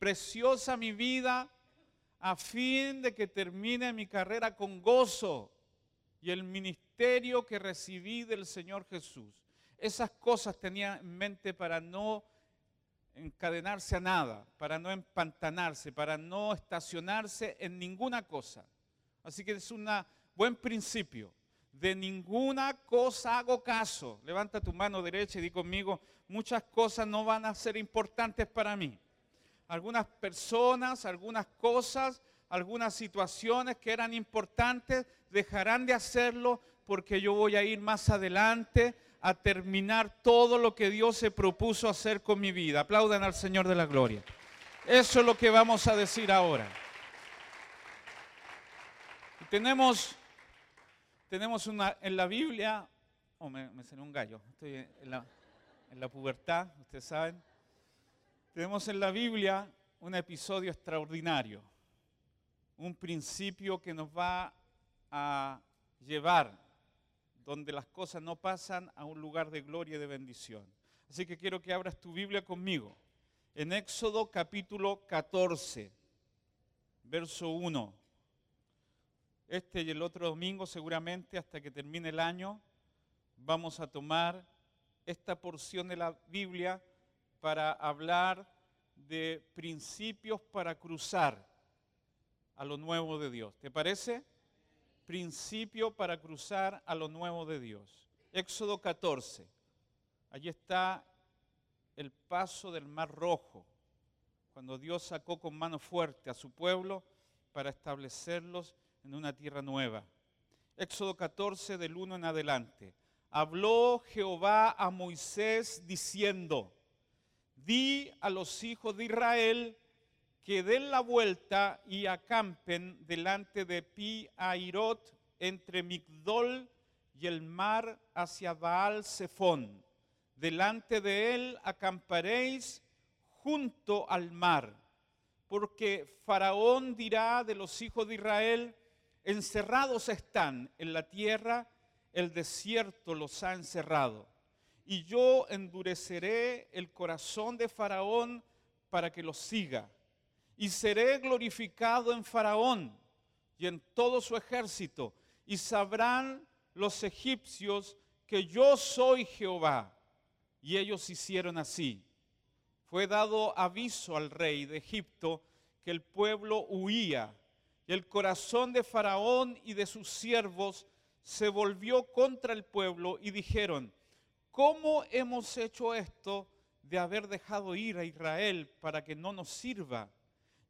preciosa mi vida a fin de que termine mi carrera con gozo y el ministerio que recibí del Señor Jesús. Esas cosas tenía en mente para no encadenarse a nada, para no empantanarse, para no estacionarse en ninguna cosa. Así que es un buen principio. De ninguna cosa hago caso. Levanta tu mano derecha y di conmigo, muchas cosas no van a ser importantes para mí. Algunas personas, algunas cosas, algunas situaciones que eran importantes dejarán de hacerlo porque yo voy a ir más adelante a terminar todo lo que Dios se propuso hacer con mi vida. Aplaudan al Señor de la Gloria. Eso es lo que vamos a decir ahora. tenemos, tenemos una, en la Biblia, oh, me, me un gallo, estoy en la, en la pubertad, ustedes saben. Tenemos en la Biblia un episodio extraordinario, un principio que nos va a llevar donde las cosas no pasan a un lugar de gloria y de bendición. Así que quiero que abras tu Biblia conmigo. En Éxodo capítulo 14, verso 1. Este y el otro domingo seguramente hasta que termine el año vamos a tomar esta porción de la Biblia para hablar de principios para cruzar a lo nuevo de Dios. ¿Te parece? principio para cruzar a lo nuevo de Dios. Éxodo 14. Allí está el paso del Mar Rojo, cuando Dios sacó con mano fuerte a su pueblo para establecerlos en una tierra nueva. Éxodo 14 del 1 en adelante. Habló Jehová a Moisés diciendo, di a los hijos de Israel que den la vuelta y acampen delante de Pi Airot entre Migdol y el mar hacia Baal Zephón. Delante de él acamparéis junto al mar, porque Faraón dirá de los hijos de Israel, encerrados están en la tierra, el desierto los ha encerrado. Y yo endureceré el corazón de Faraón para que los siga y seré glorificado en Faraón y en todo su ejército, y sabrán los egipcios que yo soy Jehová. Y ellos hicieron así. Fue dado aviso al rey de Egipto que el pueblo huía, y el corazón de Faraón y de sus siervos se volvió contra el pueblo y dijeron, ¿cómo hemos hecho esto de haber dejado ir a Israel para que no nos sirva?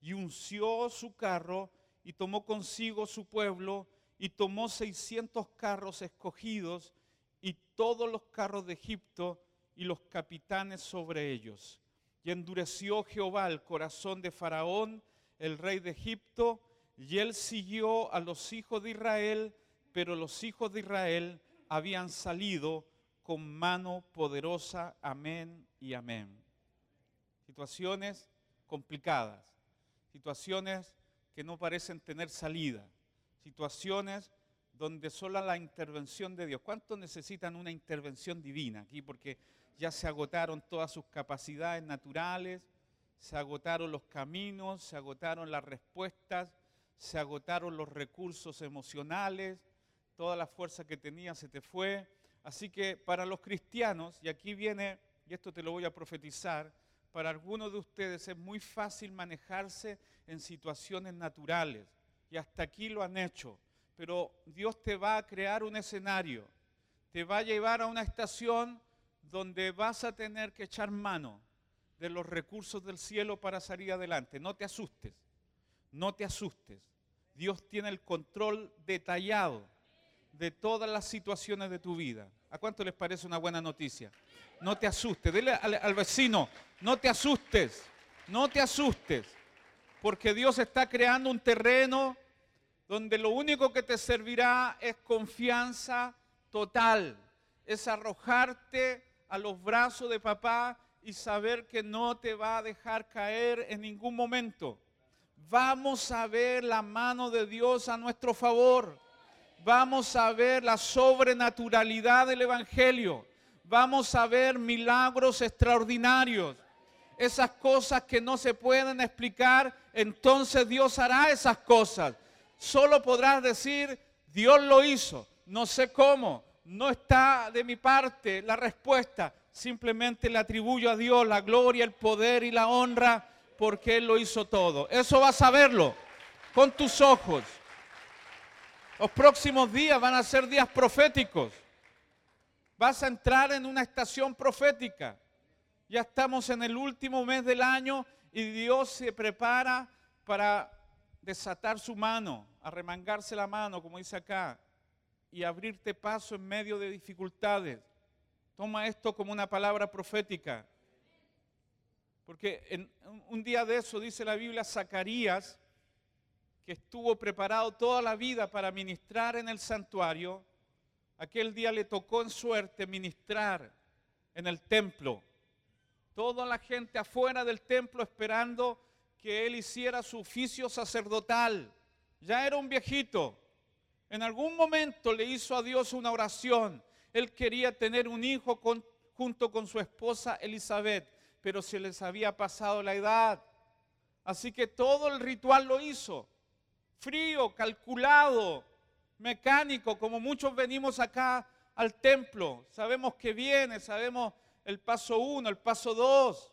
y unció su carro y tomó consigo su pueblo y tomó 600 carros escogidos y todos los carros de Egipto y los capitanes sobre ellos. Y endureció Jehová el corazón de Faraón, el rey de Egipto, y él siguió a los hijos de Israel, pero los hijos de Israel habían salido con mano poderosa. Amén y amén. Situaciones complicadas situaciones que no parecen tener salida, situaciones donde solo la intervención de Dios. ¿Cuántos necesitan una intervención divina aquí? Porque ya se agotaron todas sus capacidades naturales, se agotaron los caminos, se agotaron las respuestas, se agotaron los recursos emocionales, toda la fuerza que tenía se te fue. Así que para los cristianos, y aquí viene, y esto te lo voy a profetizar, para algunos de ustedes es muy fácil manejarse en situaciones naturales y hasta aquí lo han hecho, pero Dios te va a crear un escenario, te va a llevar a una estación donde vas a tener que echar mano de los recursos del cielo para salir adelante. No te asustes, no te asustes. Dios tiene el control detallado de todas las situaciones de tu vida. ¿A cuánto les parece una buena noticia? No te asustes. Dile al, vecino, no te asustes, no te asustes. Porque Dios está creando un terreno donde lo único que te servirá es confianza total. Es arrojarte a los brazos de papá y saber que no te va a dejar caer en ningún momento. Vamos a ver la mano de Dios a nuestro favor vamos a ver la sobrenaturalidad del Evangelio. Vamos a ver milagros extraordinarios. esas cosas que no se pueden explicar, entonces Dios hará esas cosas. Solo podrás decir, Dios lo hizo, no sé cómo, no está de mi parte la respuesta, simplemente le atribuyo a Dios la gloria, el poder y la honra porque Él lo hizo todo. Eso vas a verlo con tus ojos. Los próximos días van a ser días proféticos. Vas a entrar en una estación profética. Ya estamos en el último mes del año y Dios se prepara para desatar su mano, arremangarse la mano, como dice acá, y abrirte paso en medio de dificultades. Toma esto como una palabra profética. Porque en un día de eso dice la Biblia, Zacarías, que estuvo preparado toda la vida para ministrar en el santuario, aquel día le tocó en suerte ministrar en el templo. Toda la gente afuera del templo esperando que él hiciera su oficio sacerdotal. Ya era un viejito. En algún momento le hizo a Dios una oración. Él quería tener un hijo junto con su esposa Elizabeth, pero se les había pasado la edad. Así que todo el ritual lo hizo. Frío, calculado, mecánico, como muchos venimos acá al templo. Sabemos que viene, sabemos el paso uno, el paso dos.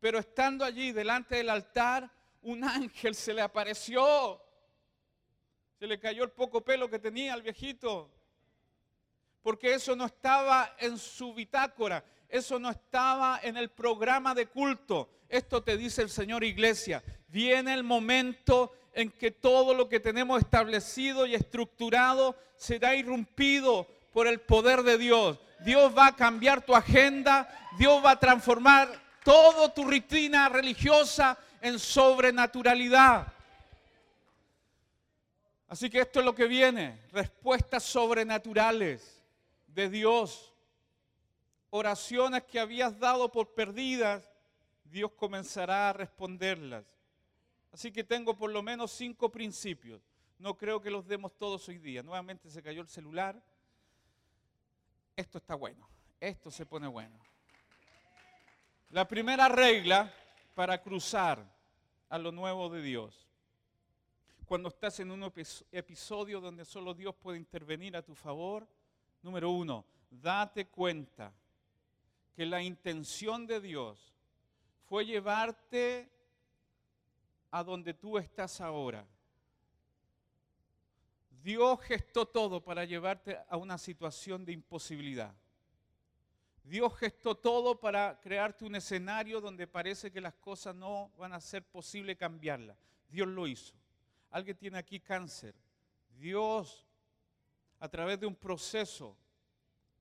Pero estando allí delante del altar, un ángel se le apareció. Se le cayó el poco pelo que tenía al viejito. Porque eso no estaba en su bitácora, eso no estaba en el programa de culto. Esto te dice el Señor Iglesia. Viene el momento en que todo lo que tenemos establecido y estructurado será irrumpido por el poder de Dios. Dios va a cambiar tu agenda, Dios va a transformar toda tu rutina religiosa en sobrenaturalidad. Así que esto es lo que viene, respuestas sobrenaturales de Dios. Oraciones que habías dado por perdidas, Dios comenzará a responderlas. Así que tengo por lo menos cinco principios. No creo que los demos todos hoy día. Nuevamente se cayó el celular. Esto está bueno. Esto se pone bueno. La primera regla para cruzar a lo nuevo de Dios cuando estás en un episodio donde solo Dios puede intervenir a tu favor, número uno, date cuenta que la intención de Dios fue llevarte a donde tú estás ahora. Dios gestó todo para llevarte a una situación de imposibilidad. Dios gestó todo para crearte un escenario donde parece que las cosas no van a ser posible cambiarlas. Dios lo hizo. Alguien tiene aquí cáncer. Dios, a través de un proceso,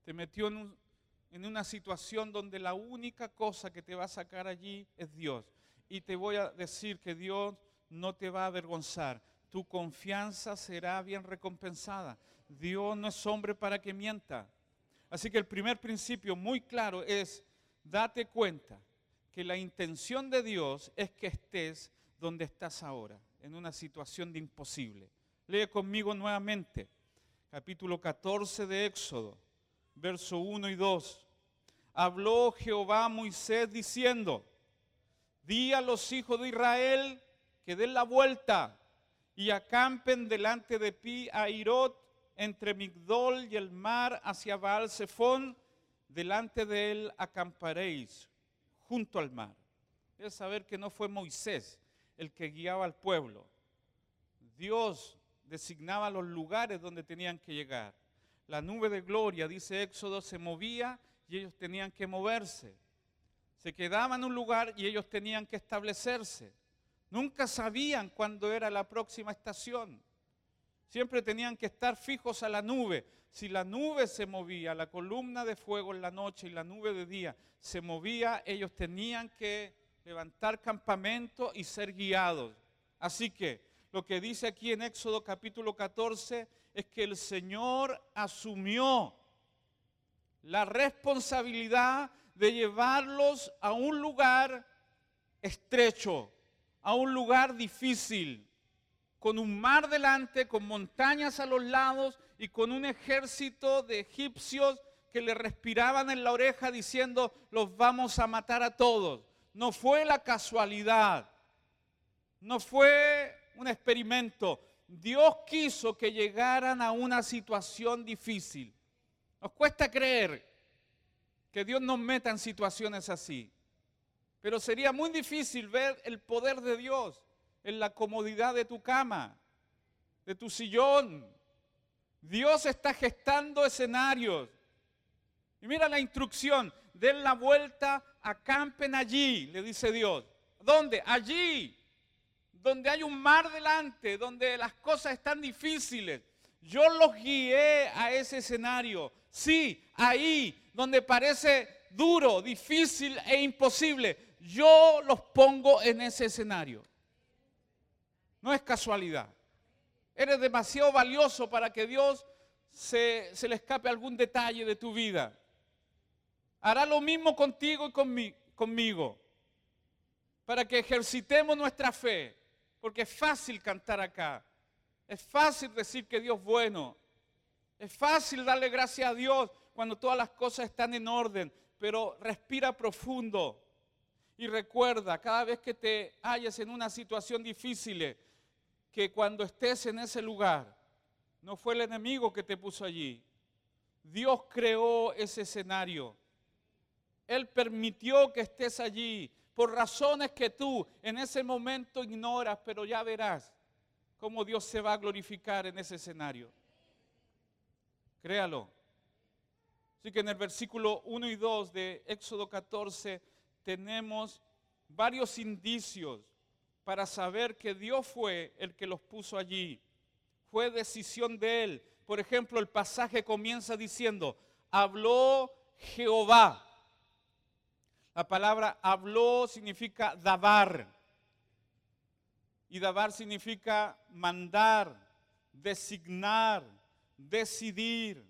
te metió en, una situación donde la única cosa que te va a sacar allí es Dios. Y te voy a decir que Dios no te va a avergonzar. Tu confianza será bien recompensada. Dios no es hombre para que mienta. Así que el primer principio muy claro es, date cuenta que la intención de Dios es que estés donde estás ahora en una situación de imposible. Lee conmigo nuevamente capítulo 14 de Éxodo, verso 1 y 2. Habló Jehová a Moisés diciendo, di a los hijos de Israel que den la vuelta y acampen delante de Pi a Irot, entre Migdol y el mar hacia Baal Zephon, delante de él acamparéis, junto al mar. Es saber que no fue Moisés, el que guiaba al pueblo. Dios designaba los lugares donde tenían que llegar. La nube de gloria, dice Éxodo, se movía y ellos tenían que moverse. Se quedaban en un lugar y ellos tenían que establecerse. Nunca sabían cuándo era la próxima estación. Siempre tenían que estar fijos a la nube. Si la nube se movía, la columna de fuego en la noche y la nube de día se movía, ellos tenían que levantar campamento y ser guiados. Así que lo que dice aquí en Éxodo capítulo 14 es que el Señor asumió la responsabilidad de llevarlos a un lugar estrecho, a un lugar difícil, con un mar delante, con montañas a los lados y con un ejército de egipcios que le respiraban en la oreja diciendo, los vamos a matar a todos no fue la casualidad, no fue un experimento. Dios quiso que llegaran a una situación difícil. Nos cuesta creer que Dios nos meta en situaciones así. Pero sería muy difícil ver el poder de Dios en la comodidad de tu cama, de tu sillón. Dios está gestando escenarios. Y mira la instrucción, den la vuelta, acampen allí, le dice Dios. ¿Dónde? Allí, donde hay un mar delante, donde las cosas están difíciles. Yo los guié a ese escenario. Sí, ahí, donde parece duro, difícil e imposible yo los pongo en ese escenario. No es casualidad. Eres demasiado valioso para que Dios se, le escape algún detalle de tu vida. Hará lo mismo contigo y conmigo. Para que ejercitemos nuestra fe. Porque es fácil cantar acá. Es fácil decir que Dios es bueno. Es fácil darle gracias a Dios cuando todas las cosas están en orden. Pero respira profundo y recuerda, cada vez que te halles en una situación difícil, que cuando estés en ese lugar, no fue el enemigo que te puso allí. Dios creó ese escenario. Él permitió que estés allí por razones que tú en ese momento ignoras, pero ya verás cómo Dios se va a glorificar en ese escenario. Créalo. Así que en el versículo 1 y 2 de Éxodo 14 tenemos varios indicios para saber que Dios fue el que los puso allí. Fue decisión de Él. Por ejemplo, el pasaje comienza diciendo, habló Jehová. La palabra habló significa dabar. Y dabar significa mandar, designar, decidir,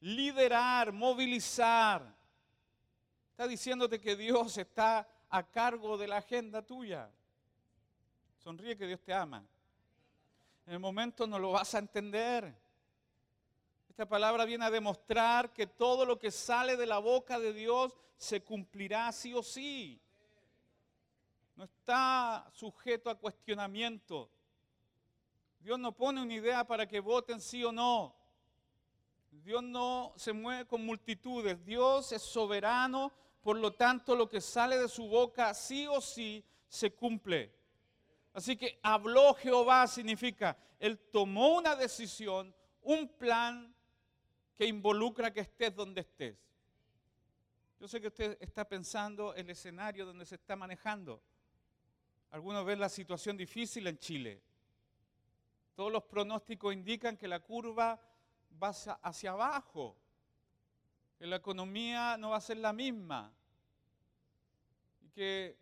liderar, movilizar está diciéndote que Dios está a cargo de la agenda tuya. Sonríe que Dios te ama. En el momento no lo vas a entender. Esta palabra viene a demostrar que todo lo que sale de la boca de Dios se cumplirá sí o sí. No está sujeto a cuestionamiento. Dios no pone una idea para que voten sí o no. Dios no se mueve con multitudes. Dios es soberano por lo tanto lo que sale de su boca sí o sí se cumple. Así que habló Jehová significa, Él tomó una decisión, un plan que involucra que estés donde estés. Yo sé que usted está pensando el escenario donde se está manejando. Algunos ven la situación difícil en Chile. Todos los pronósticos indican que la curva va hacia abajo que la economía no va a ser la misma y que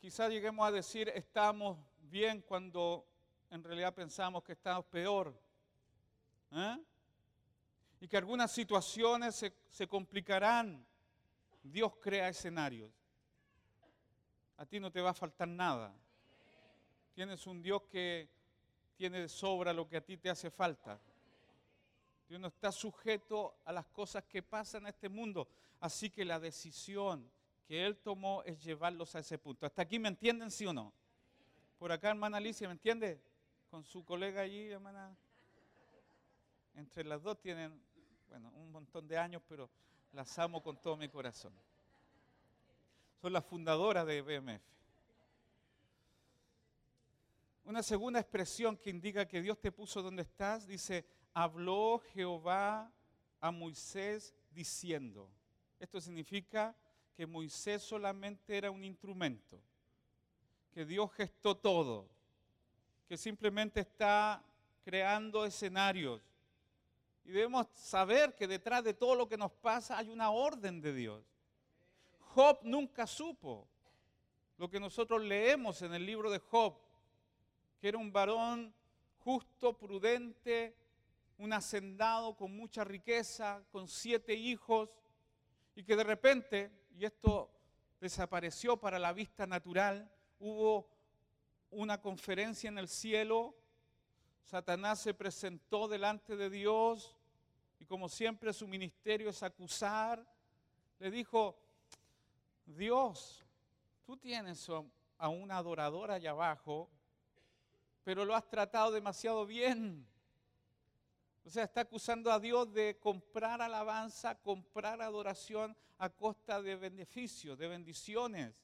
quizás lleguemos a decir estamos bien cuando en realidad pensamos que estamos peor. ¿eh? Y que algunas situaciones se complicarán. Dios crea escenarios. A ti no te va a faltar nada. Tienes un Dios que tiene de sobra lo que a ti te hace falta. Dios no está sujeto a las cosas que pasan en este mundo. Así que la decisión que Él tomó es llevarlos a ese punto. ¿Hasta aquí me entienden, sí o no? Por acá, hermana Alicia, ¿me entiende? Con su colega allí, hermana. Entre las dos tienen, bueno, un montón de años, pero las amo con todo mi corazón. Son las fundadoras de BMF. Una segunda expresión que indica que Dios te puso donde estás, dice, habló Jehová a Moisés diciendo. Esto significa que Moisés solamente era un instrumento, que Dios gestó todo, que simplemente está creando escenarios. Y debemos saber que detrás de todo lo que nos pasa hay una orden de Dios. Job nunca supo lo que nosotros leemos en el libro de Job, que era un varón justo, prudente, un hacendado con mucha riqueza, con siete hijos, y que de repente, y esto desapareció para la vista natural, hubo una conferencia en el cielo, Satanás se presentó delante de Dios y como siempre su ministerio es acusar, le dijo, Dios, tú tienes a una adoradora allá abajo, pero lo has tratado demasiado bien. O sea, está acusando a Dios de comprar alabanza, comprar adoración a costa de beneficios, de bendiciones.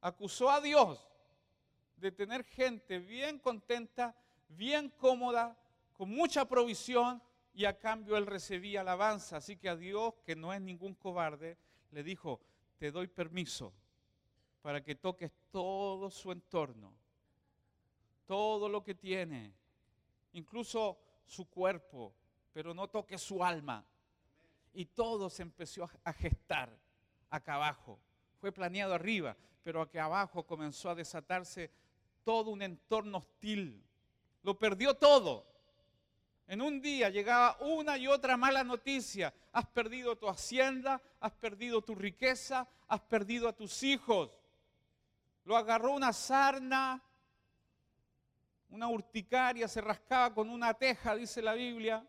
Acusó a Dios de tener gente bien contenta, bien cómoda, con mucha provisión y a cambio él recibía alabanza. Así que a Dios, que no es ningún cobarde, le dijo, te doy permiso para que toques todo su entorno, todo lo que tiene, incluso su cuerpo, pero no toque su alma. Y todo se empezó a gestar acá abajo. Fue planeado arriba, pero acá abajo comenzó a desatarse todo un entorno hostil. Lo perdió todo. En un día llegaba una y otra mala noticia. Has perdido tu hacienda, has perdido tu riqueza, has perdido a tus hijos. Lo agarró una sarna una urticaria, se rascaba con una teja, dice la Biblia.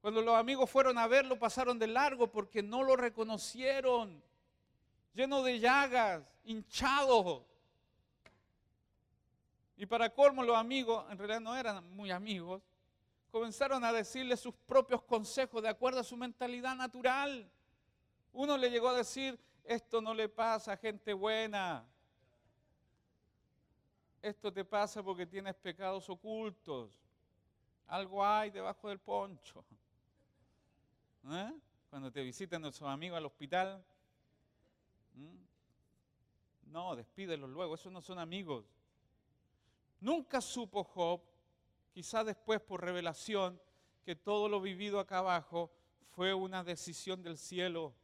Cuando los amigos fueron a verlo, pasaron de largo porque no lo reconocieron, lleno de llagas, hinchado. Y para colmo los amigos, en realidad no eran muy amigos, comenzaron a decirle sus propios consejos de acuerdo a su mentalidad natural. Uno le llegó a decir, esto no le pasa a gente buena, esto te pasa porque tienes pecados ocultos. Algo hay debajo del poncho. ¿Eh? Cuando te visitan nuestros amigos al hospital. No, despídelos luego, esos no son amigos. Nunca supo Job, quizá después por revelación, que todo lo vivido acá abajo fue una decisión del cielo.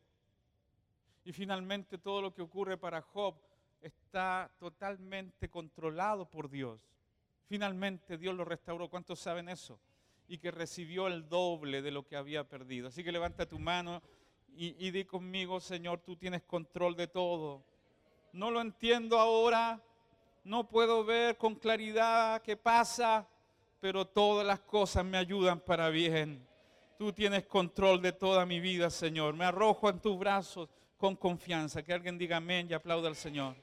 Y finalmente todo lo que ocurre para Job está totalmente controlado por Dios. Finalmente Dios lo restauró. ¿Cuántos saben eso? Y que recibió el doble de lo que había perdido. Así que levanta tu mano y, y di conmigo, Señor, tú tienes control de todo. No lo entiendo ahora, no puedo ver con claridad qué pasa, pero todas las cosas me ayudan para bien. Tú tienes control de toda mi vida, Señor. Me arrojo en tus brazos con confianza. Que alguien diga amén y aplauda al Señor.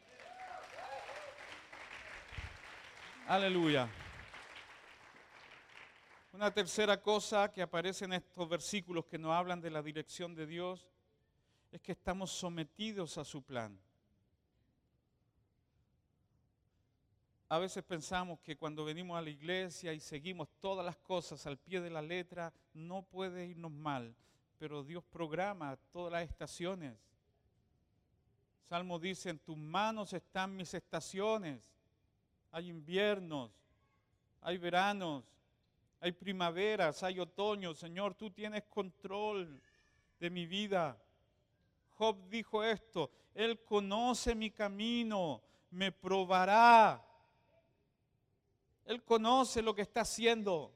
Aleluya. Una tercera cosa que aparece en estos versículos que nos hablan de la dirección de Dios es que estamos sometidos a su plan. A veces pensamos que cuando venimos a la iglesia y seguimos todas las cosas al pie de la letra, no puede irnos mal, pero Dios programa todas las estaciones. Salmo dice, en tus manos están mis estaciones hay inviernos, hay veranos, hay primaveras, hay otoño. Señor, tú tienes control de mi vida. Job dijo esto, Él conoce mi camino, me probará. Él conoce lo que está haciendo.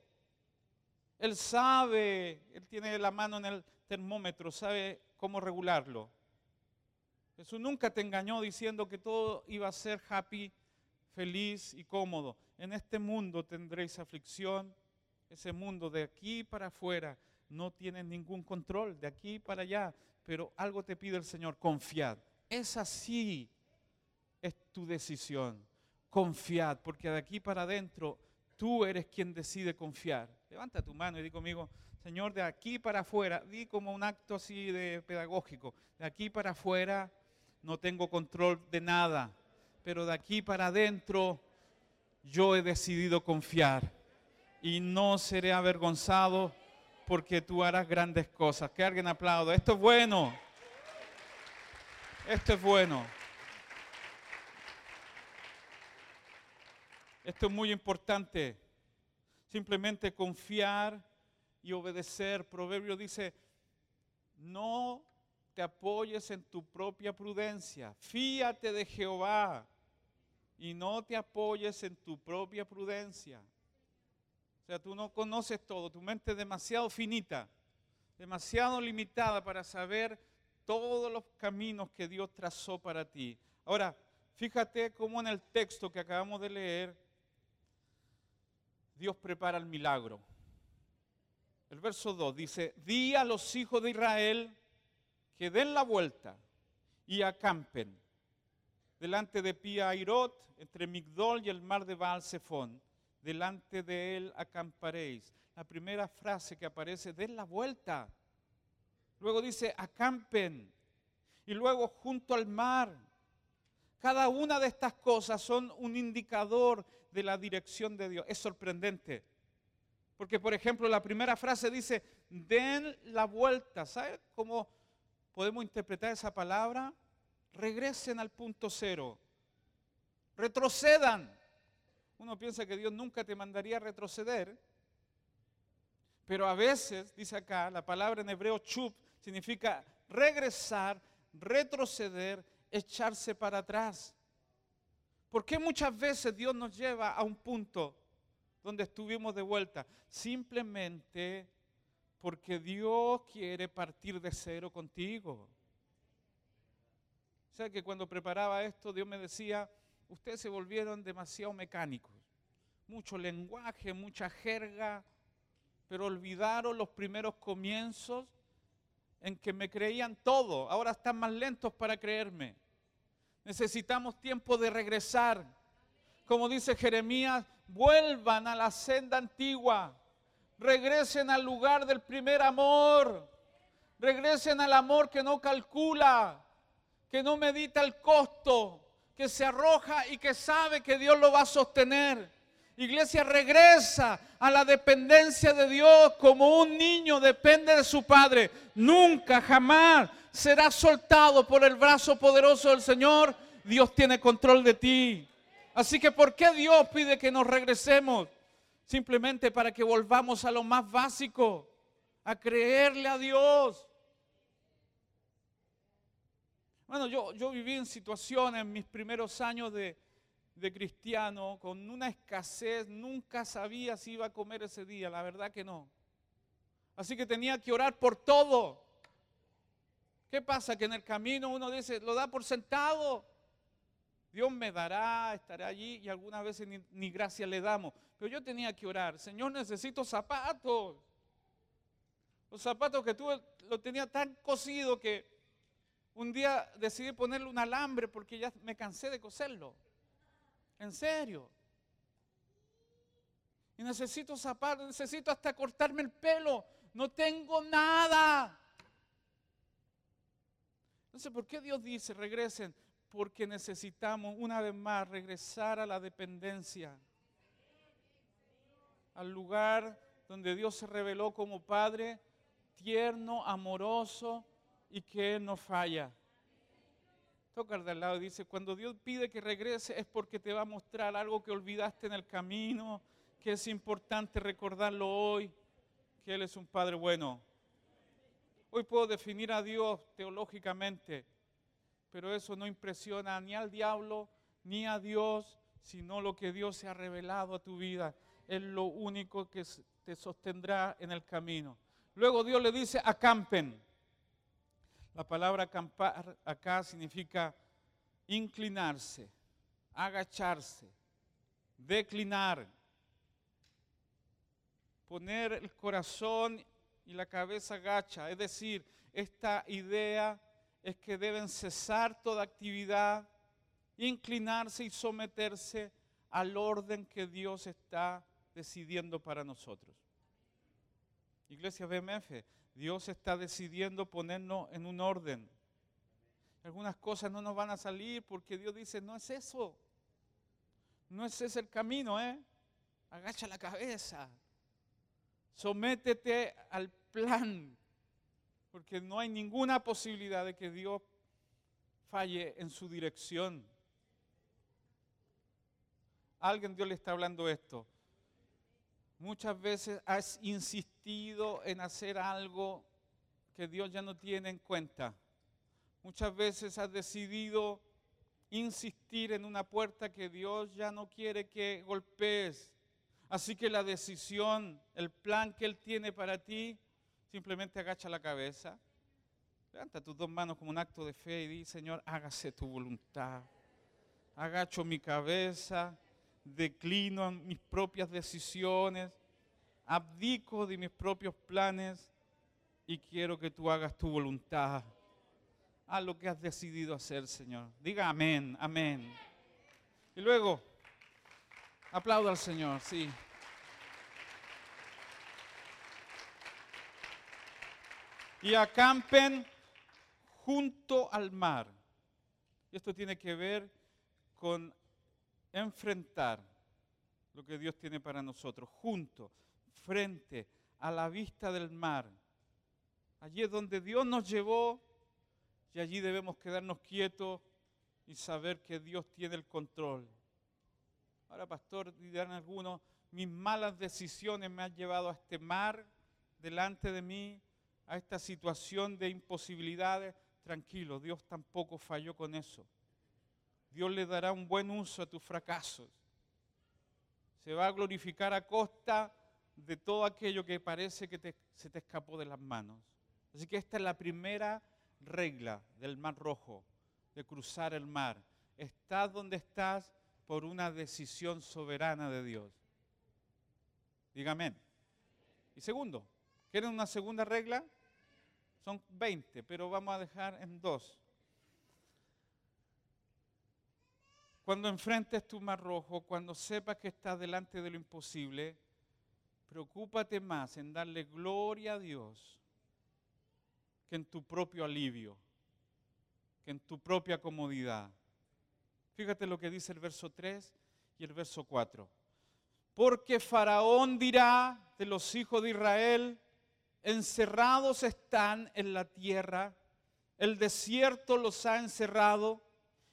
Él sabe, Él tiene la mano en el termómetro, sabe cómo regularlo. Jesús nunca te engañó diciendo que todo iba a ser happy feliz y cómodo. En este mundo tendréis aflicción. Ese mundo de aquí para afuera no tiene ningún control, de aquí para allá. Pero algo te pide el Señor, confiad. Es así, es tu decisión. Confiad, porque de aquí para adentro tú eres quien decide confiar. Levanta tu mano y di conmigo, Señor, de aquí para afuera, di como un acto así de pedagógico, de aquí para afuera no tengo control de nada pero de aquí para adentro yo he decidido confiar y no seré avergonzado porque tú harás grandes cosas. Que alguien aplauda. Esto es bueno. Esto es bueno. Esto es muy importante. Simplemente confiar y obedecer. Proverbio dice, no te apoyes en tu propia prudencia. Fíate de Jehová y no te apoyes en tu propia prudencia. O sea, tú no conoces todo, tu mente es demasiado finita, demasiado limitada para saber todos los caminos que Dios trazó para ti. Ahora, fíjate cómo en el texto que acabamos de leer, Dios prepara el milagro. El verso 2 dice, di a los hijos de Israel que den la vuelta y acampen delante de Piairot, entre Migdol y el mar de Baal Zephon. Delante de él acamparéis. La primera frase que aparece, den la vuelta. Luego dice, acampen. Y luego junto al mar. Cada una de estas cosas son un indicador de la dirección de Dios. Es sorprendente. Porque, por ejemplo, la primera frase dice, den la vuelta. ¿Sabe cómo podemos interpretar esa palabra? Regresen al punto cero. Retrocedan. Uno piensa que Dios nunca te mandaría a retroceder. Pero a veces, dice acá, la palabra en hebreo chup significa regresar, retroceder, echarse para atrás. ¿Por qué muchas veces Dios nos lleva a un punto donde estuvimos de vuelta? Simplemente porque Dios quiere partir de cero contigo. O sea que cuando preparaba esto, Dios me decía, ustedes se volvieron demasiado mecánicos. Mucho lenguaje, mucha jerga, pero olvidaron los primeros comienzos en que me creían todo. Ahora están más lentos para creerme. Necesitamos tiempo de regresar. Como dice Jeremías, vuelvan a la senda antigua. Regresen al lugar del primer amor. Regresen al amor que no calcula, que no medita el costo, que se arroja y que sabe que Dios lo va a sostener. Iglesia regresa a la dependencia de Dios como un niño depende de su padre. Nunca, jamás será soltado por el brazo poderoso del Señor. Dios tiene control de ti. Así que ¿por qué Dios pide que nos regresemos? Simplemente para que volvamos a lo más básico, a creerle a Dios. Bueno, yo, yo viví en situaciones en mis primeros años de, de cristiano con una escasez, nunca sabía si iba a comer ese día, la verdad que no. Así que tenía que orar por todo. ¿Qué pasa? Que en el camino uno dice, lo da por sentado. Dios me dará, estará allí y algunas veces ni, ni gracia le damos. Pero yo tenía que orar, Señor, necesito zapatos. Los zapatos que tuve los tenía tan cosido que un día decidí ponerle un alambre porque ya me cansé de coserlo. En serio. Y necesito zapatos, necesito hasta cortarme el pelo. No tengo nada. Entonces, ¿por qué Dios dice regresen? Porque necesitamos una vez más regresar a la dependencia. Al lugar donde Dios se reveló como Padre tierno, amoroso y que no falla. Toca al de al lado y dice, cuando Dios pide que regrese es porque te va a mostrar algo que olvidaste en el camino, que es importante recordarlo hoy, que Él es un Padre bueno. Hoy puedo definir a Dios teológicamente, pero eso no impresiona ni al diablo ni a Dios, sino lo que Dios se ha revelado a tu vida. Es lo único que te sostendrá en el camino. Luego Dios le dice, acampen. La palabra acampar acá significa inclinarse, agacharse, declinar, poner el corazón y la cabeza agacha. Es decir, esta idea es que deben cesar toda actividad, inclinarse y someterse al orden que Dios está decidiendo para nosotros. Iglesia BMF, Dios está decidiendo ponernos en un orden. Algunas cosas no nos van a salir porque Dios dice, no es eso. No es ese el camino, ¿eh? Agacha la cabeza. Sométete al plan. Porque no hay ninguna posibilidad de que Dios falle en su dirección. Alguien Dios le está hablando esto. Muchas veces has insistido en hacer algo que Dios ya no tiene en cuenta. Muchas veces has decidido insistir en una puerta que Dios ya no quiere que golpees. Así que la decisión, el plan que Él tiene para ti, simplemente agacha la cabeza. Levanta tus dos manos como un acto de fe y di, Señor, hágase tu voluntad. Agacho mi cabeza declino mis propias decisiones, abdico de mis propios planes y quiero que tú hagas tu voluntad. a lo que has decidido hacer, Señor. Diga amén, amén. Y luego, aplauda al Señor, sí. Y acampen junto al mar. Esto tiene que ver con enfrentar lo que Dios tiene para nosotros, junto, frente a la vista del mar. Allí es donde Dios nos llevó y allí debemos quedarnos quietos y saber que Dios tiene el control. Ahora, pastor, dirán algunos, mis malas decisiones me han llevado a este mar delante de mí, a esta situación de imposibilidades. Tranquilo, Dios tampoco falló con eso. Dios le dará un buen uso a tus fracasos. Se va a glorificar a costa de todo aquello que parece que se te escapó de las manos. Así que esta es la primera regla del mar rojo, de cruzar el mar. Estás donde estás por una decisión soberana de Dios. Dígame. Y segundo, ¿quieren una segunda regla? Son 20, pero vamos a dejar en dos. Cuando enfrentes tu mar rojo, cuando sepas que estás delante de lo imposible, preocúpate más en darle gloria a Dios que en tu propio alivio, que en tu propia comodidad. Fíjate lo que dice el verso 3 y el verso 4. Porque Faraón dirá de los hijos de Israel, encerrados están en la tierra, el desierto los ha encerrado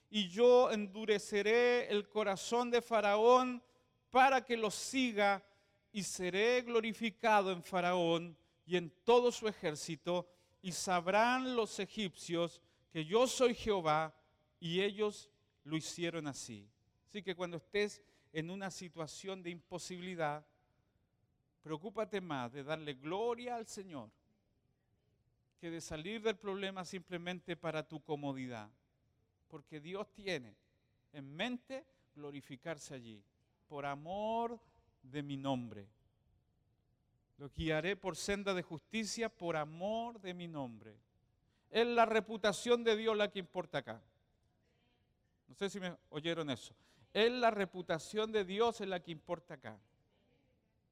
y yo endureceré el corazón de Faraón para que los siga y seré glorificado en Faraón y en todo su ejército y sabrán los egipcios que yo soy Jehová y ellos lo hicieron así. Así que cuando estés en una situación de imposibilidad, preocúpate más de darle gloria al Señor que de salir del problema simplemente para tu comodidad porque Dios tiene en mente glorificarse allí, por amor de mi nombre. Lo guiaré por senda de justicia por amor de mi nombre. Es la reputación de Dios la que importa acá. No sé si me oyeron eso. Es la reputación de Dios en la que importa acá.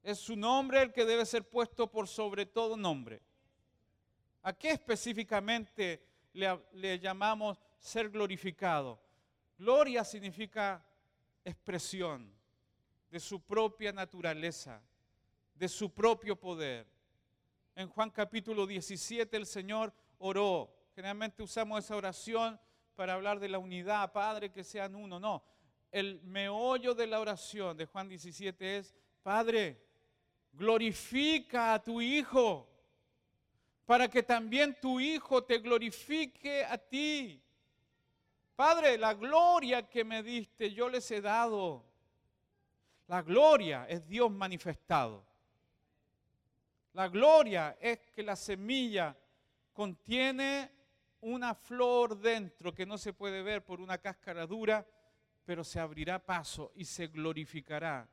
Es su nombre el que debe ser puesto por sobre todo nombre. ¿A qué específicamente le, le llamamos ser glorificado. Gloria significa expresión de su propia naturaleza, de su propio poder. En Juan capítulo 17 el Señor oró. Generalmente usamos esa oración para hablar de la unidad, Padre, que sean uno. No, el meollo de la oración de Juan 17 es, Padre, glorifica a tu Hijo, para que también tu Hijo te glorifique a ti. Padre, la gloria que me diste yo les he dado. La gloria es Dios manifestado. La gloria es que la semilla contiene una flor dentro que no se puede ver por una cáscara dura, pero se abrirá paso y se glorificará.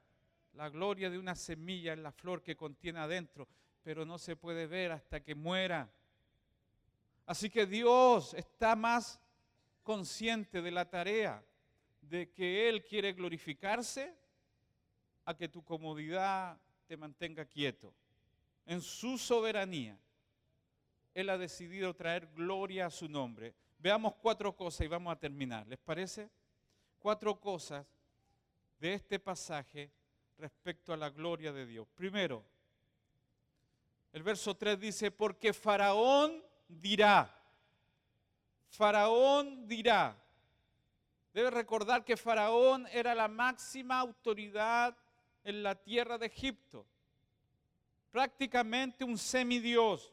La gloria de una semilla es la flor que contiene adentro, pero no se puede ver hasta que muera. Así que Dios está más consciente de la tarea de que Él quiere glorificarse a que tu comodidad te mantenga quieto. En su soberanía, Él ha decidido traer gloria a su nombre. Veamos cuatro cosas y vamos a terminar. ¿Les parece? Cuatro cosas de este pasaje respecto a la gloria de Dios. Primero, el verso 3 dice, porque Faraón dirá, Faraón dirá, debe recordar que Faraón era la máxima autoridad en la tierra de Egipto, prácticamente un semidios,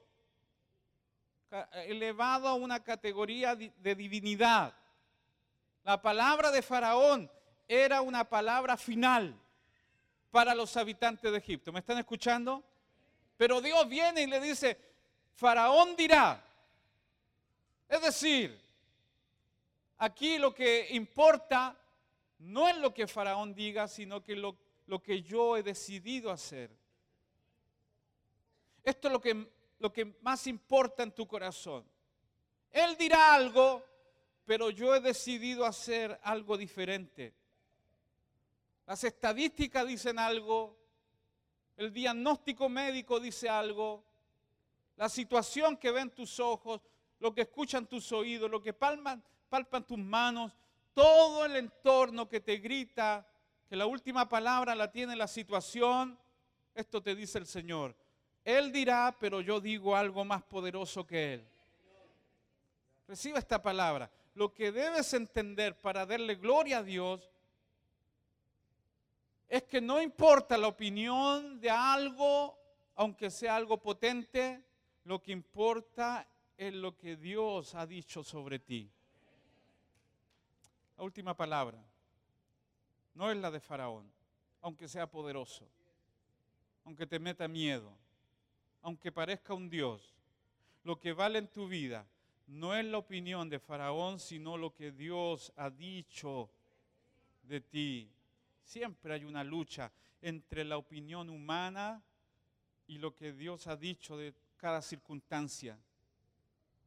elevado a una categoría de divinidad. La palabra de Faraón era una palabra final para los habitantes de Egipto. ¿Me están escuchando? Pero Dios viene y le dice, Faraón dirá, es decir, aquí lo que importa no es lo que Faraón diga, sino que lo, lo que yo he decidido hacer. Esto es lo que, lo que más importa en tu corazón. Él dirá algo, pero yo he decidido hacer algo diferente. Las estadísticas dicen algo, el diagnóstico médico dice algo, la situación que ven tus ojos, lo que escuchan tus oídos, lo que palpan, tus manos, todo el entorno que te grita que la última palabra la tiene la situación, esto te dice el Señor. Él dirá, pero yo digo algo más poderoso que Él. Reciba esta palabra. Lo que debes entender para darle gloria a Dios es que no importa la opinión de algo, aunque sea algo potente, lo que importa es lo que Dios ha dicho sobre ti. La última palabra no es la de Faraón, aunque sea poderoso, aunque te meta miedo, aunque parezca un Dios. Lo que vale en tu vida no es la opinión de Faraón, sino lo que Dios ha dicho de ti. Siempre hay una lucha entre la opinión humana y lo que Dios ha dicho de cada circunstancia.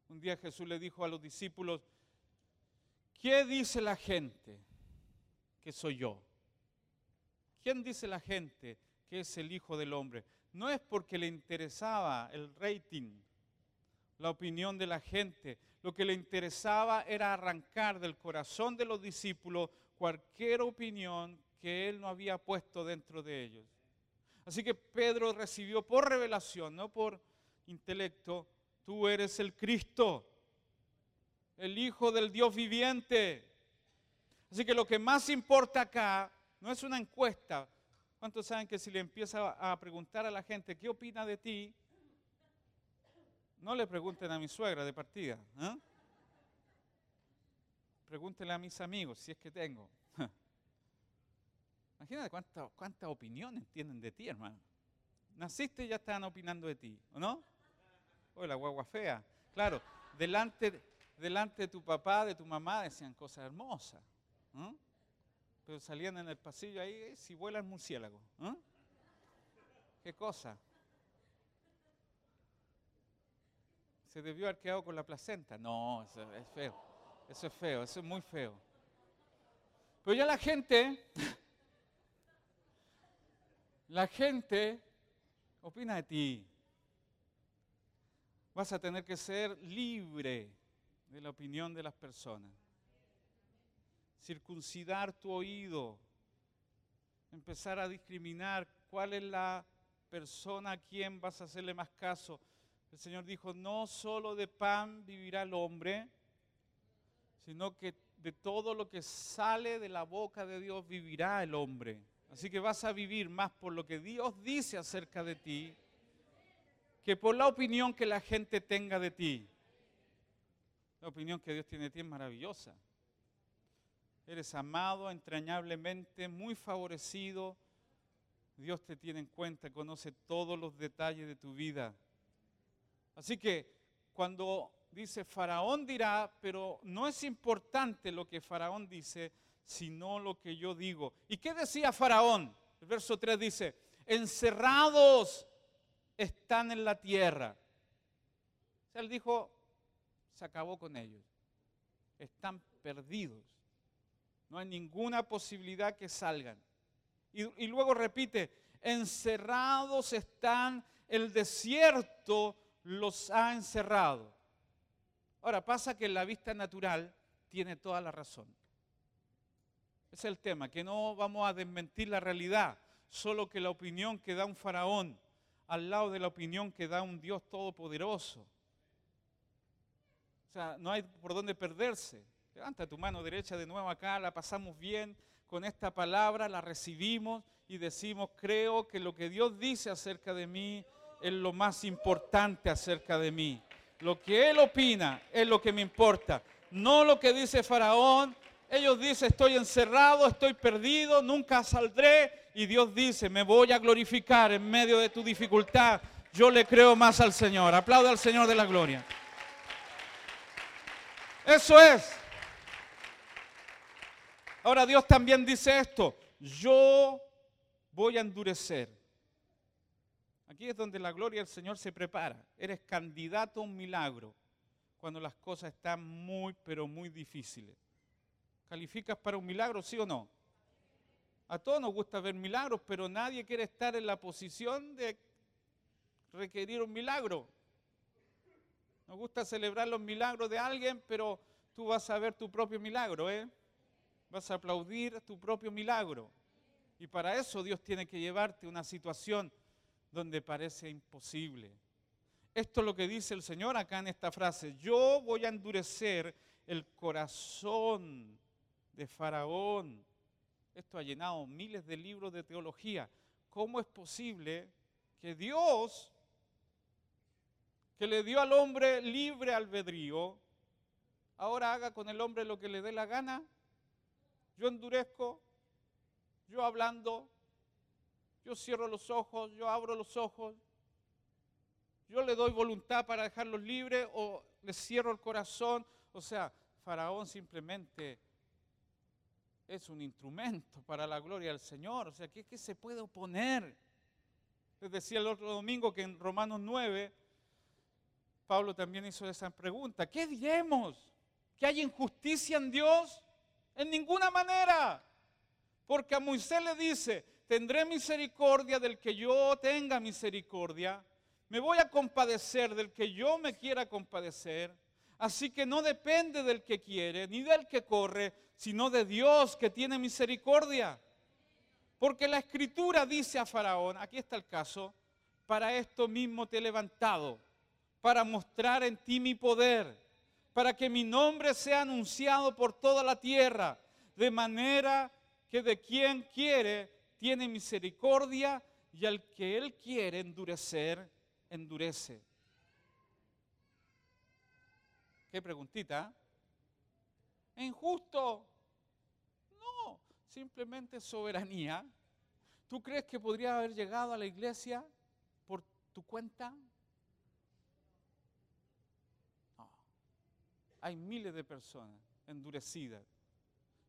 Un día Jesús le dijo a los discípulos, ¿qué dice la gente que soy yo? ¿Quién dice la gente que es el Hijo del Hombre? No es porque le interesaba el rating la opinión de la gente. Lo que le interesaba era arrancar del corazón de los discípulos cualquier opinión que él no había puesto dentro de ellos. Así que Pedro recibió por revelación, no por intelecto, tú eres el Cristo, el Hijo del Dios viviente. Así que lo que más importa acá no es una encuesta. ¿Cuántos saben que si le empieza a preguntar a la gente qué opina de ti, no le pregunten a mi suegra de partida. ¿eh? Pregúntenle a mis amigos, si es que tengo. Imagínate cuántas cuánta opiniones tienen de ti, hermano. Naciste y ya están opinando de ti, ¿o no? O la guagua fea. Claro, delante, delante de tu papá, de tu mamá, decían cosas hermosas. Pero salían en el pasillo ahí, si vuela el murciélago. ¿eh? ¿Qué cosa? se debió haber quedado con la placenta. No, eso es feo. Eso es feo, eso es muy feo. Pero ya la gente, la gente opina de ti. Vas a tener que ser libre de la opinión de las personas. Circuncidar tu oído. Empezar a discriminar cuál es la persona a quien vas a hacerle más caso el Señor dijo, no solo de pan vivirá el hombre, sino que de todo lo que sale de la boca de Dios vivirá el hombre. Así que vas a vivir más por lo que Dios dice acerca de ti que por la opinión que la gente tenga de ti. La opinión que Dios tiene de ti es maravillosa. Eres amado entrañablemente, muy favorecido. Dios te tiene en cuenta, conoce todos los detalles de tu vida. Así que cuando dice Faraón dirá, pero no es importante lo que Faraón dice, sino lo que yo digo. ¿Y qué decía Faraón? El verso 3 dice, encerrados están en la tierra. O sea, él dijo, se acabó con ellos. Están perdidos. No hay ninguna posibilidad que salgan. Y, luego repite, encerrados están el desierto los ha encerrado. Ahora, pasa que la vista natural tiene toda la razón. Es el tema, que no vamos a desmentir la realidad, solo que la opinión que da un faraón al lado de la opinión que da un Dios todopoderoso. O sea, no hay por dónde perderse. Levanta tu mano derecha de nuevo acá, la pasamos bien con esta palabra, la recibimos y decimos, creo que lo que Dios dice acerca de mí es lo más importante acerca de mí. Lo que él opina es lo que me importa. No lo que dice Faraón. Ellos dicen, estoy encerrado, estoy perdido, nunca saldré. Y Dios dice, me voy a glorificar en medio de tu dificultad. Yo le creo más al Señor. Aplauda al Señor de la gloria. Eso es. Ahora Dios también dice esto. Yo voy a endurecer Aquí es donde la gloria del Señor se prepara. Eres candidato a un milagro. cuando las cosas están muy, pero muy difíciles. ¿Calificas para un milagro, sí o no? A todos nos gusta ver milagros, pero nadie quiere estar en la posición de requerir un milagro. Nos gusta celebrar los milagros de alguien, pero tú vas a ver tu propio milagro, ¿eh? Vas a aplaudir tu propio milagro. Y para eso Dios tiene que llevarte a una situación donde parece imposible. Esto es lo que dice el Señor acá en esta frase. Yo voy a endurecer el corazón de Faraón. Esto ha llenado miles de libros de teología. ¿Cómo es posible que Dios, que le dio al hombre libre albedrío, ahora haga con el hombre lo que le dé la gana? Yo endurezco, yo hablando, yo cierro los ojos, yo abro los ojos, yo le doy voluntad para dejarlos libres o le cierro el corazón. O sea, Faraón simplemente es un instrumento para la gloria del Señor. O sea, ¿qué, qué se puede oponer? Les decía el otro domingo que en Romanos 9, Pablo también hizo esa pregunta. ¿Qué diremos? ¿Que hay injusticia en Dios? En ninguna manera. Porque a Moisés le dice, tendré misericordia del que yo tenga misericordia, me voy a compadecer del que yo me quiera compadecer. Así que no depende del que quiere ni del que corre, sino de Dios que tiene misericordia. Porque la escritura dice a Faraón, aquí está el caso, para esto mismo te he levantado, para mostrar en ti mi poder, para que mi nombre sea anunciado por toda la tierra, de manera que de quien quiere tiene misericordia y al que él quiere endurecer, endurece. ¿Qué preguntita? ¿Injusto? No, simplemente soberanía. ¿Tú crees que podría haber llegado a la iglesia por tu cuenta? Hay miles de personas endurecidas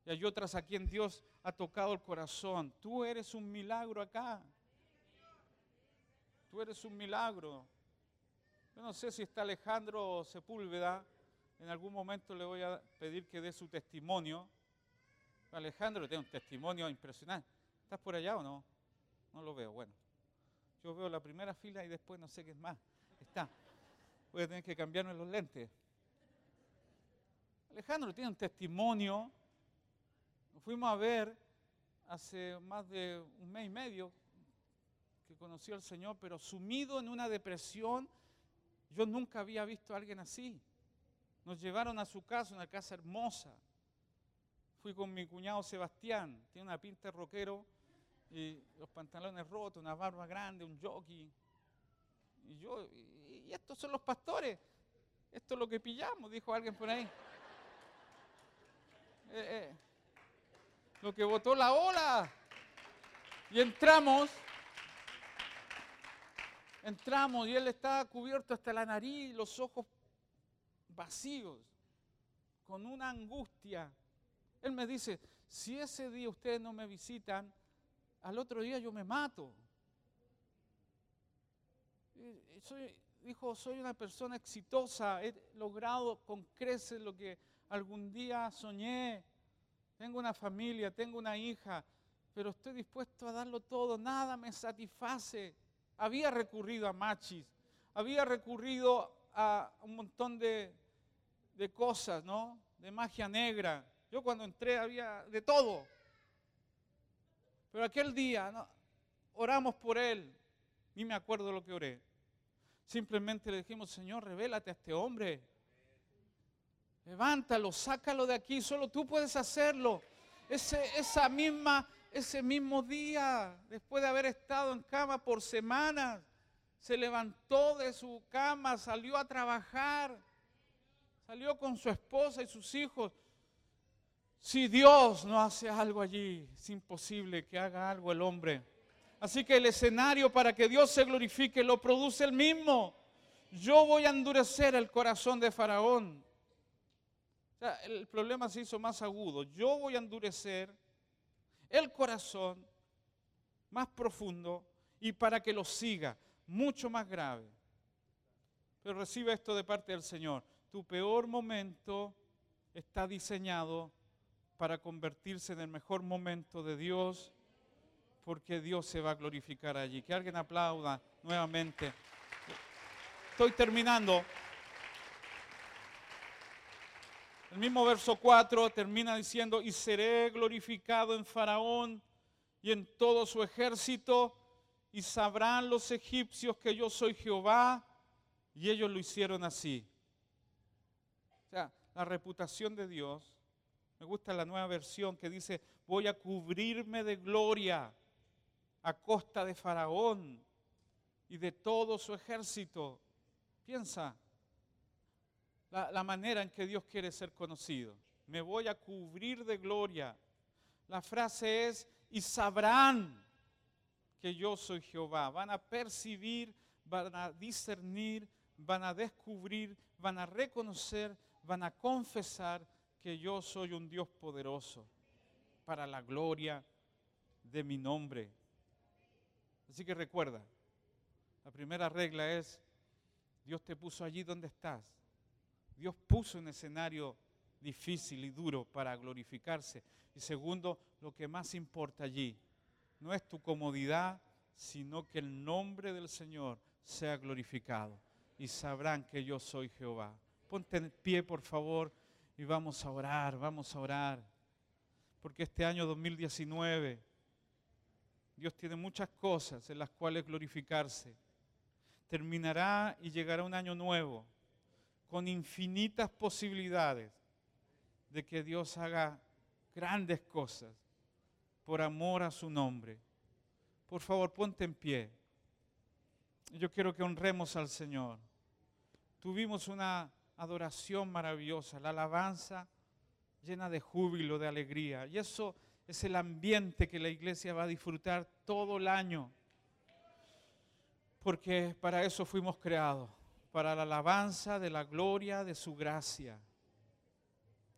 y hay otras a quien Dios ha tocado el corazón. Tú eres un milagro acá. Tú eres un milagro. Yo no sé si está Alejandro Sepúlveda. En algún momento le voy a pedir que dé su testimonio. Alejandro tiene un testimonio impresionante. ¿Estás por allá o no? No lo veo. Bueno, yo veo la primera fila y después no sé qué es más. Está. Voy a tener que cambiarme los lentes. Alejandro tiene un testimonio fuimos a ver hace más de un mes y medio que conoció al Señor, pero sumido en una depresión. Yo nunca había visto a alguien así. Nos llevaron a su casa, una casa hermosa. Fui con mi cuñado Sebastián, tiene una pinta de rockero y los pantalones rotos, una barba grande, un jockey. Y yo, y estos son los pastores, esto es lo que pillamos, dijo alguien por ahí. Eh, eh lo que botó la ola. Y entramos, entramos y él estaba cubierto hasta la nariz, los ojos vacíos, con una angustia. Él me dice, si ese día ustedes no me visitan, al otro día yo me mato. Soy, dijo, soy una persona exitosa, he logrado con creces lo que algún día soñé tengo una familia, tengo una hija, pero estoy dispuesto a darlo todo, nada me satisface. Había recurrido a machis, había recurrido a un montón de, cosas, ¿no? De magia negra. Yo cuando entré había de todo. Pero aquel día oramos por él, ni me acuerdo lo que oré. Simplemente le dijimos, Señor, revélate a este hombre. Levántalo, sácalo de aquí, solo tú puedes hacerlo. Ese, esa misma, ese mismo día, después de haber estado en cama por semanas, se levantó de su cama, salió a trabajar, salió con su esposa y sus hijos. Si Dios no hace algo allí, es imposible que haga algo el hombre. Así que el escenario para que Dios se glorifique lo produce el mismo. Yo voy a endurecer el corazón de Faraón el problema se hizo más agudo. Yo voy a endurecer el corazón más profundo y para que lo siga, mucho más grave. Pero recibe esto de parte del Señor. tu peor momento está diseñado para convertirse en el mejor momento de Dios, porque Dios se va a glorificar allí. Que alguien aplauda nuevamente. Estoy terminando. El mismo verso 4 termina diciendo, y seré glorificado en Faraón y en todo su ejército, y sabrán los egipcios que yo soy Jehová, y ellos lo hicieron así. O sea, la reputación de Dios, me gusta la nueva versión que dice, voy a cubrirme de gloria a costa de Faraón y de todo su ejército. Piensa, la, manera en que Dios quiere ser conocido. Me voy a cubrir de gloria. La frase es, y sabrán que yo soy Jehová. Van a percibir, van a discernir, van a descubrir, van a reconocer, van a confesar que yo soy un Dios poderoso para la gloria de mi nombre. Así que recuerda, la primera regla es, Dios te puso allí donde estás Dios puso un escenario difícil y duro para glorificarse. Y segundo, lo que más importa allí no es tu comodidad, sino que el nombre del Señor sea glorificado. Y sabrán que yo soy Jehová. Ponte en pie, por favor, y vamos a orar, vamos a orar. Porque este año 2019, Dios tiene muchas cosas en las cuales glorificarse. Terminará y llegará un año nuevo con infinitas posibilidades de que Dios haga grandes cosas por amor a su nombre. Por favor, ponte en pie. Yo quiero que honremos al Señor. Tuvimos una adoración maravillosa, la alabanza llena de júbilo, de alegría. Y eso es el ambiente que la iglesia va a disfrutar todo el año. Porque para eso fuimos creados para la alabanza de la gloria de su gracia.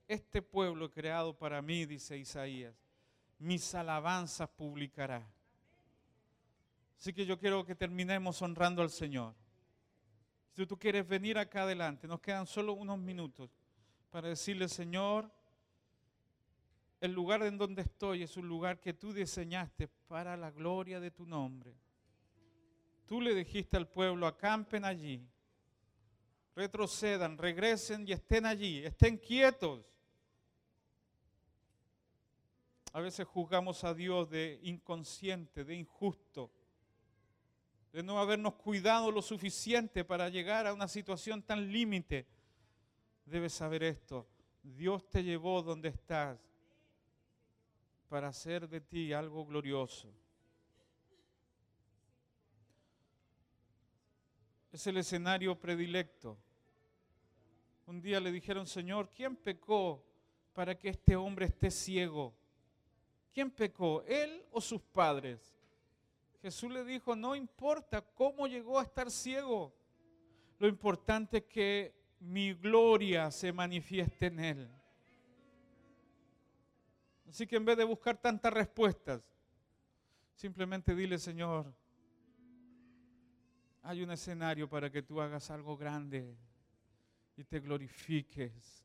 Este pueblo creado para mí, dice Isaías, mis alabanzas publicará. Así que yo quiero que terminemos honrando al Señor. Si tú quieres venir acá adelante, nos quedan solo unos minutos para decirle, Señor, el lugar en donde estoy es un lugar que tú diseñaste para la gloria de tu nombre. Tú le dijiste al pueblo, acampen allí retrocedan, regresen y estén allí, estén quietos. A veces juzgamos a Dios de inconsciente, de injusto, de no habernos cuidado lo suficiente para llegar a una situación tan límite. Debes saber esto, Dios te llevó donde estás para hacer de ti algo glorioso. Es el escenario predilecto un día le dijeron, Señor, ¿quién pecó para que este hombre esté ciego? ¿Quién pecó, él o sus padres? Jesús le dijo, no importa cómo llegó a estar ciego, lo importante es que mi gloria se manifieste en él. Así que en vez de buscar tantas respuestas, simplemente dile, Señor, hay un escenario para que tú hagas algo grande y te glorifiques.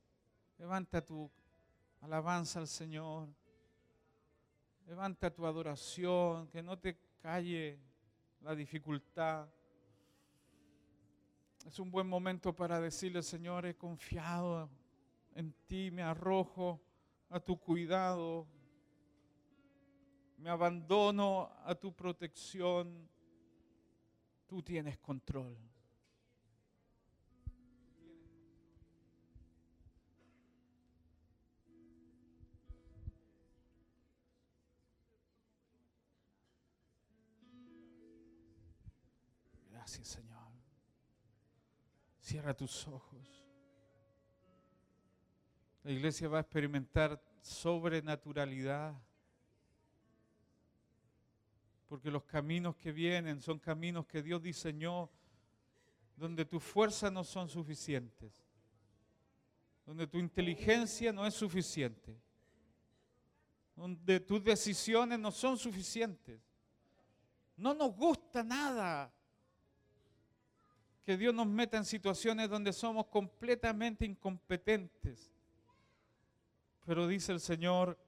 Levanta tu alabanza al Señor. Levanta tu adoración, que no te calle la dificultad. Es un buen momento para decirle, Señor, he confiado en ti, me arrojo a tu cuidado, me abandono a tu protección. Tú tienes control. Señor. Cierra tus ojos. La iglesia va a experimentar sobrenaturalidad. Porque los caminos que vienen son caminos que Dios diseñó donde tu fuerza no son suficientes. Donde tu inteligencia no es suficiente. Donde tus decisiones no son suficientes. No nos gusta nada que Dios nos meta en situaciones donde somos completamente incompetentes. Pero dice el Señor,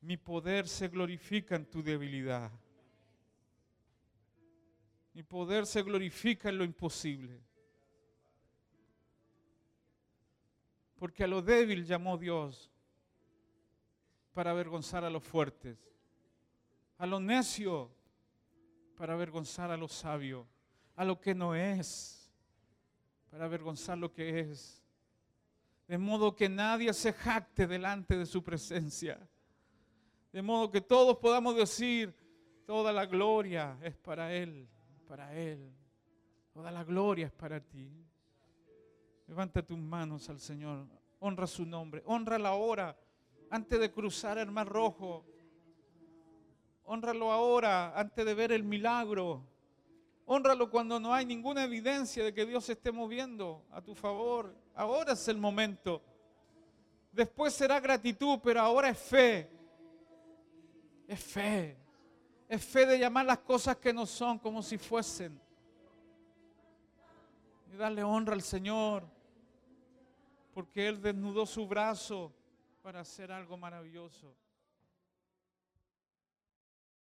mi poder se glorifica en tu debilidad. Mi poder se glorifica en lo imposible. Porque a lo débil llamó Dios para avergonzar a los fuertes. A lo necio para avergonzar a los sabios. A lo que no es para avergonzar lo que es. De modo que nadie se jacte delante de su presencia. De modo que todos podamos decir, toda la gloria es para Él, para Él. Toda la gloria es para ti. Levanta tus manos al Señor. Honra su nombre. Honra la hora antes de cruzar el mar rojo. Honralo ahora antes de ver el milagro. Honralo cuando no hay ninguna evidencia de que Dios se esté moviendo a tu favor. Ahora es el momento. Después será gratitud, pero ahora es fe. Es fe. Es fe de llamar las cosas que no son como si fuesen. Y darle honra al Señor. Porque Él desnudó su brazo para hacer algo maravilloso.